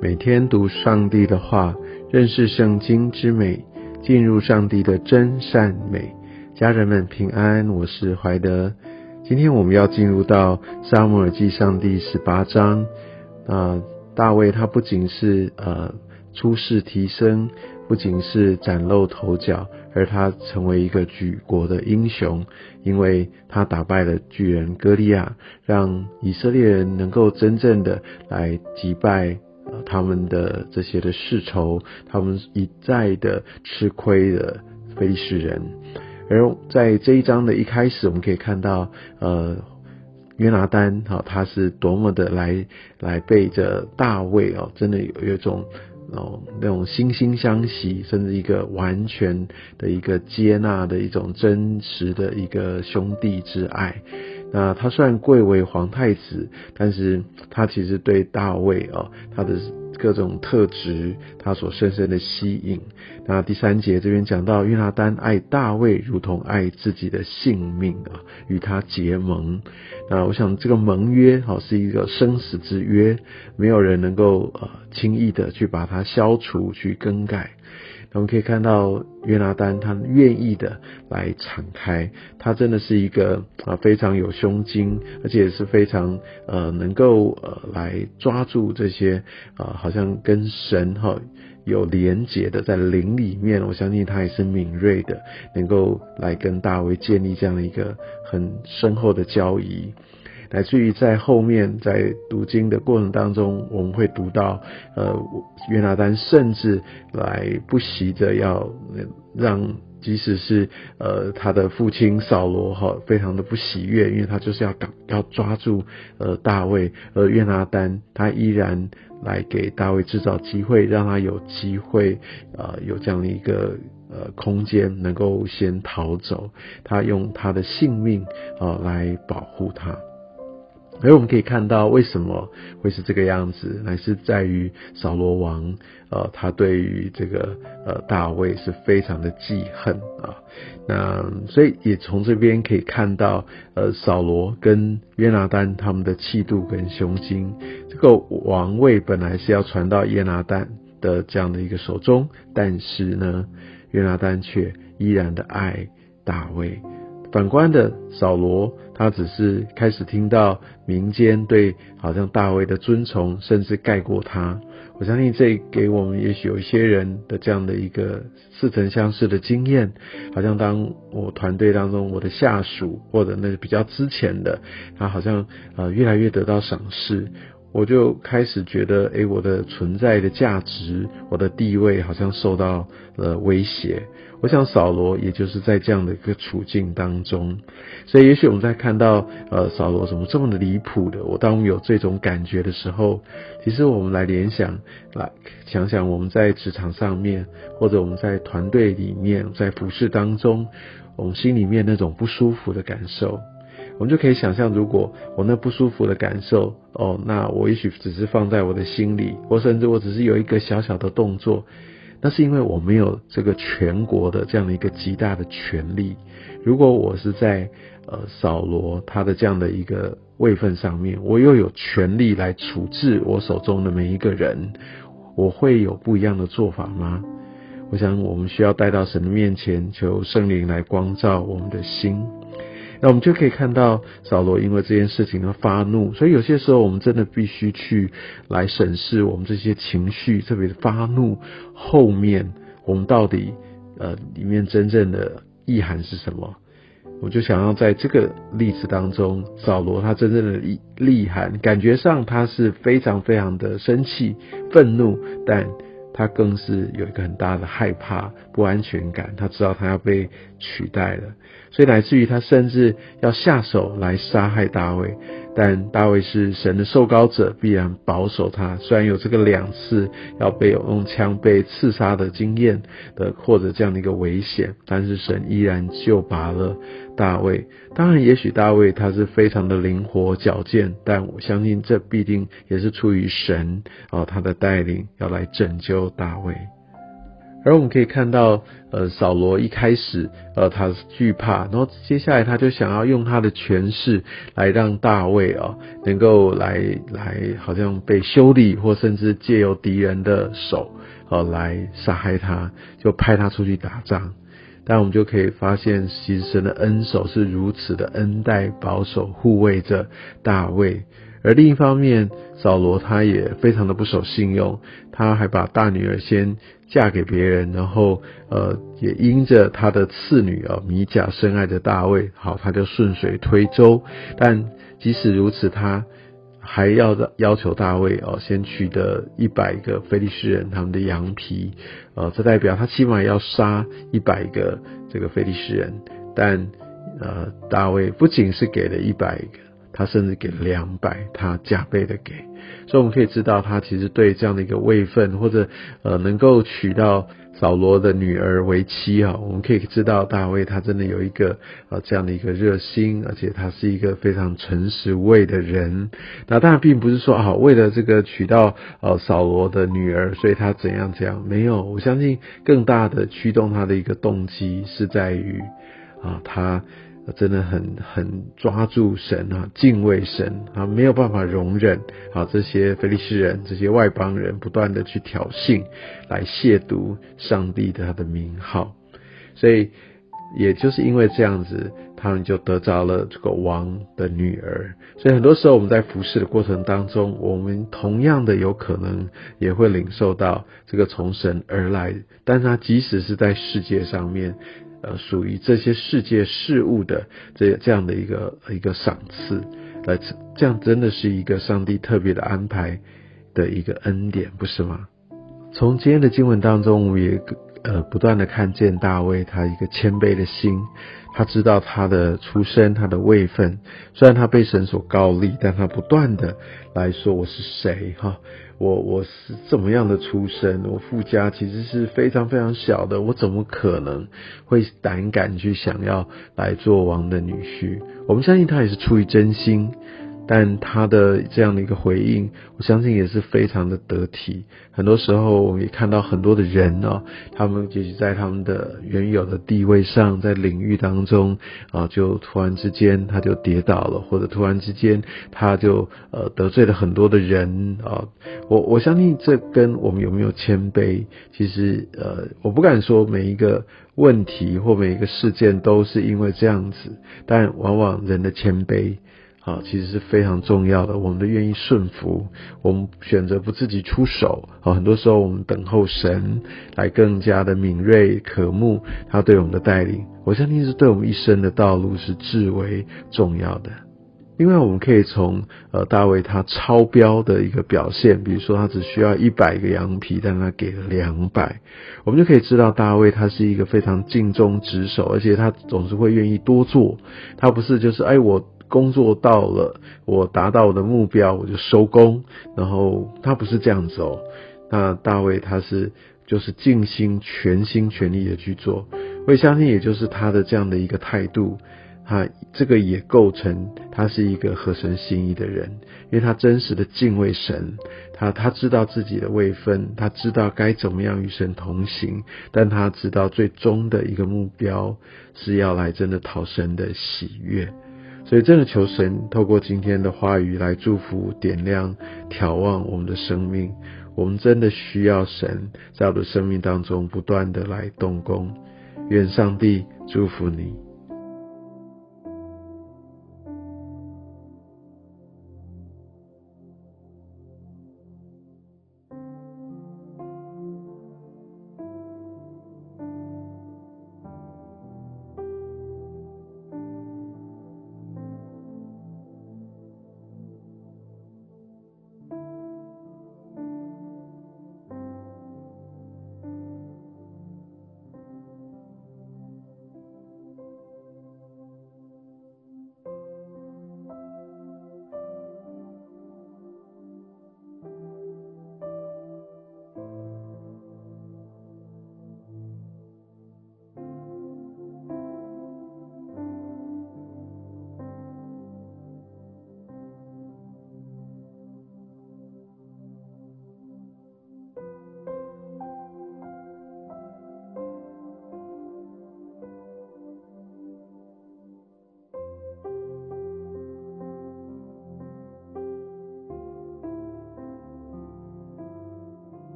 每天读上帝的话，认识圣经之美，进入上帝的真善美。家人们平安，我是怀德。今天我们要进入到沙漠耳记上第十八章。啊，大卫他不仅是呃出世提升，不仅是崭露头角，而他成为一个举国的英雄，因为他打败了巨人歌利亚，让以色列人能够真正的来击败。他们的这些的世仇，他们一再的吃亏的非利士人，而在这一章的一开始，我们可以看到，呃，约拿丹，哈，他是多么的来来背着大卫哦，真的有有一种哦那种惺惺相惜，甚至一个完全的一个接纳的一种真实的一个兄弟之爱。那他虽然贵为皇太子，但是他其实对大卫哦，他的各种特质，他所深深的吸引。那第三节这边讲到，约拿丹爱大卫如同爱自己的性命啊，与他结盟。那我想这个盟约好是一个生死之约，没有人能够呃轻易的去把它消除、去更改。我们可以看到约拿丹，他愿意的来敞开，他真的是一个啊非常有胸襟，而且也是非常呃能够呃来抓住这些啊好像跟神哈有连结的，在灵里面，我相信他也是敏锐的，能够来跟大卫建立这样的一个很深厚的交易。乃至于在后面在读经的过程当中，我们会读到，呃，约拿丹甚至来不惜的要让，即使是呃他的父亲扫罗哈，非常的不喜悦，因为他就是要赶要抓住呃大卫，而约拿丹他依然来给大卫制造机会，让他有机会呃有这样的一个呃空间能够先逃走，他用他的性命啊来保护他。而我们可以看到，为什么会是这个样子，乃是在于扫罗王，呃，他对于这个呃大卫是非常的记恨啊。那所以也从这边可以看到，呃，扫罗跟约拿丹他们的气度跟胸襟。这个王位本来是要传到约拿丹的这样的一个手中，但是呢，约拿丹却依然的爱大卫。反观的扫罗，他只是开始听到民间对好像大卫的尊崇，甚至盖过他。我相信这给我们也许有一些人的这样的一个似曾相识的经验，好像当我团队当中我的下属或者那比较之前的，他好像呃越来越得到赏识。我就开始觉得，哎，我的存在的价值，我的地位好像受到了威胁。我想扫罗也就是在这样的一个处境当中，所以也许我们在看到，呃，扫罗怎么这么的离谱的，我当我们有这种感觉的时候，其实我们来联想，来想想我们在职场上面，或者我们在团队里面，在服饰当中，我们心里面那种不舒服的感受。我们就可以想象，如果我那不舒服的感受，哦，那我也许只是放在我的心里，或甚至我只是有一个小小的动作，那是因为我没有这个全国的这样的一个极大的权力。如果我是在呃扫罗他的这样的一个位份上面，我又有权力来处置我手中的每一个人，我会有不一样的做法吗？我想我们需要带到神的面前，求圣灵来光照我们的心。那我们就可以看到扫罗因为这件事情而发怒，所以有些时候我们真的必须去来审视我们这些情绪，特别是发怒后面我们到底呃里面真正的意涵是什么？我就想要在这个例子当中，扫罗他真正的意意涵，感觉上他是非常非常的生气、愤怒，但。他更是有一个很大的害怕、不安全感。他知道他要被取代了，所以乃至于他甚至要下手来杀害大卫。但大卫是神的受膏者，必然保守他。虽然有这个两次要被用枪被刺杀的经验的，或者这样的一个危险，但是神依然救拔了大卫。当然，也许大卫他是非常的灵活矫健，但我相信这必定也是出于神啊他的带领，要来拯救大卫。而我们可以看到，呃，扫罗一开始，呃，他惧怕，然后接下来他就想要用他的权势来让大卫啊，能够来来，好像被修理，或甚至借由敌人的手，哦，来杀害他，就派他出去打仗。但我们就可以发现，其实神的恩手是如此的恩待、保守、护卫着大卫。而另一方面，扫罗他也非常的不守信用，他还把大女儿先嫁给别人，然后呃也因着他的次女啊米甲深爱着大卫，好他就顺水推舟。但即使如此，他还要要求大卫哦先取得一百个菲利士人他们的羊皮，呃这代表他起码要杀一百个这个菲利士人。但呃大卫不仅是给了一百个。他甚至给两百，他加倍的给，所以我们可以知道，他其实对这样的一个位分，或者呃能够娶到扫罗的女儿为妻啊，我们可以知道大卫他真的有一个呃这样的一个热心，而且他是一个非常诚实无畏的人。那当然并不是说啊，为了这个娶到呃扫罗的女儿，所以他怎样怎样，没有。我相信更大的驱动他的一个动机是在于啊他。真的很很抓住神啊，敬畏神啊，没有办法容忍啊这些菲利士人、这些外邦人不断的去挑衅，来亵渎上帝的他的名号。所以，也就是因为这样子，他们就得着了这个王的女儿。所以很多时候我们在服侍的过程当中，我们同样的有可能也会领受到这个从神而来，但他即使是在世界上面。呃，属于这些世界事物的这这样的一个一个赏赐，呃，这样真的是一个上帝特别的安排的一个恩典，不是吗？从今天的经文当中，我们也呃不断的看见大卫他一个谦卑的心，他知道他的出身，他的位分，虽然他被神所高立，但他不断的来说我是谁哈。我我是怎么样的出身？我富家其实是非常非常小的，我怎么可能会胆敢去想要来做王的女婿？我们相信他也是出于真心。但他的这样的一个回应，我相信也是非常的得体。很多时候，我们也看到很多的人啊，他们也许在他们的原有的地位上，在领域当中啊，就突然之间他就跌倒了，或者突然之间他就呃得罪了很多的人啊。我我相信这跟我们有没有谦卑，其实呃，我不敢说每一个问题或每一个事件都是因为这样子，但往往人的谦卑。啊，其实是非常重要的。我们的愿意顺服，我们选择不自己出手。啊，很多时候我们等候神来更加的敏锐渴慕他对我们的带领。我相信是对我们一生的道路是至为重要的。另外，我们可以从呃大卫他超标的一个表现，比如说他只需要一百个羊皮，但他给了两百，我们就可以知道大卫他是一个非常尽忠职守，而且他总是会愿意多做。他不是就是哎我。工作到了，我达到我的目标，我就收工。然后他不是这样子哦，那大卫他是就是尽心全心全力的去做。我也相信，也就是他的这样的一个态度，他这个也构成他是一个合神心意的人，因为他真实的敬畏神，他他知道自己的位分，他知道该怎么样与神同行，但他知道最终的一个目标是要来真的讨神的喜悦。所以，真的求神透过今天的话语来祝福、点亮、眺望我们的生命。我们真的需要神在我的生命当中不断的来动工。愿上帝祝福你。